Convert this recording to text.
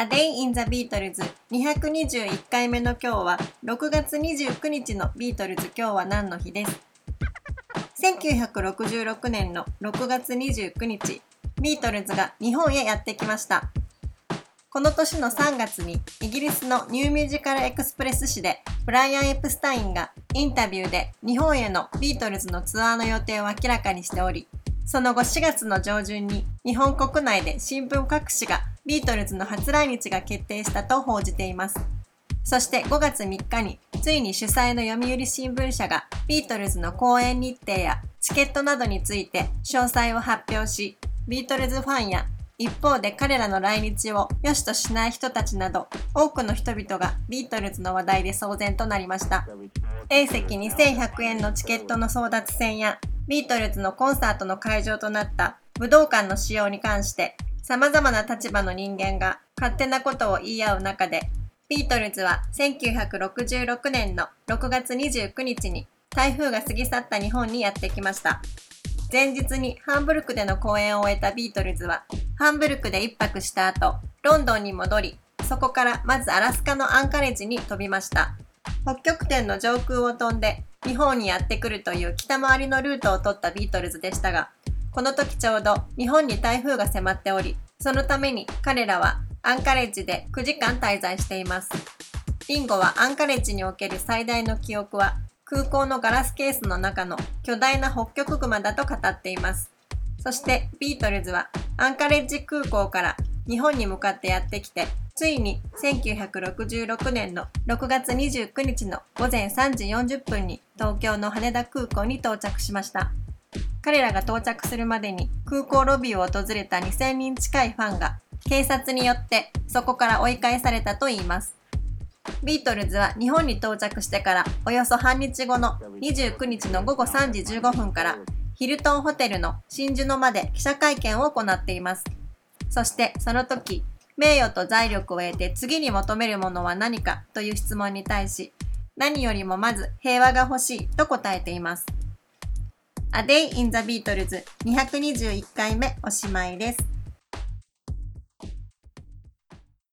A Day in the Beatles 221回目の今日は6月29日のビートルズ。今日は何の日です？1966年の6月29日。ビートルズが日本へやってきました。この年の3月にイギリスの New Musical Express 誌でブライアン・エプスタインがインタビューで日本へのビートルズのツアーの予定を明らかにしておりその後4月の上旬に日本国内で新聞各紙がビートルズの初来日が決定したと報じています。そして5月3日についに主催の読売新聞社がビートルズの公演日程やチケットなどについて詳細を発表し、ビートルズファンや一方で彼らの来日を良しとしない人たちなど多くの人々がビートルズの話題で騒然となりました。A 席2100円のチケットの争奪戦やビートルズのコンサートの会場となった武道館の使用に関して様々な立場の人間が勝手なことを言い合う中で、ビートルズは1966年の6月29日に台風が過ぎ去った日本にやってきました。前日にハンブルクでの公演を終えたビートルズは、ハンブルクで一泊した後、ロンドンに戻り、そこからまずアラスカのアンカレッジに飛びました。北極点の上空を飛んで日本にやってくるという北回りのルートを取ったビートルズでしたが、この時ちょうど日本に台風が迫っており、そのために彼らはアンカレッジで9時間滞在しています。リンゴはアンカレッジにおける最大の記憶は空港のガラスケースの中の巨大な北極熊だと語っています。そしてビートルズはアンカレッジ空港から日本に向かってやってきてついに1966年の6月29日の午前3時40分に東京の羽田空港に到着しました。彼らが到着するまでに空港ロビーを訪れた2000人近いファンが警察によってそこから追い返されたといいます。ビートルズは日本に到着してからおよそ半日後の29日の午後3時15分からヒルトンホテルの真珠の間で記者会見を行っています。そしてその時名誉と財力を得て次に求めるものは何かという質問に対し、何よりもまず平和が欲しいと答えています。A Day in the Beatles 221回目おしまいです。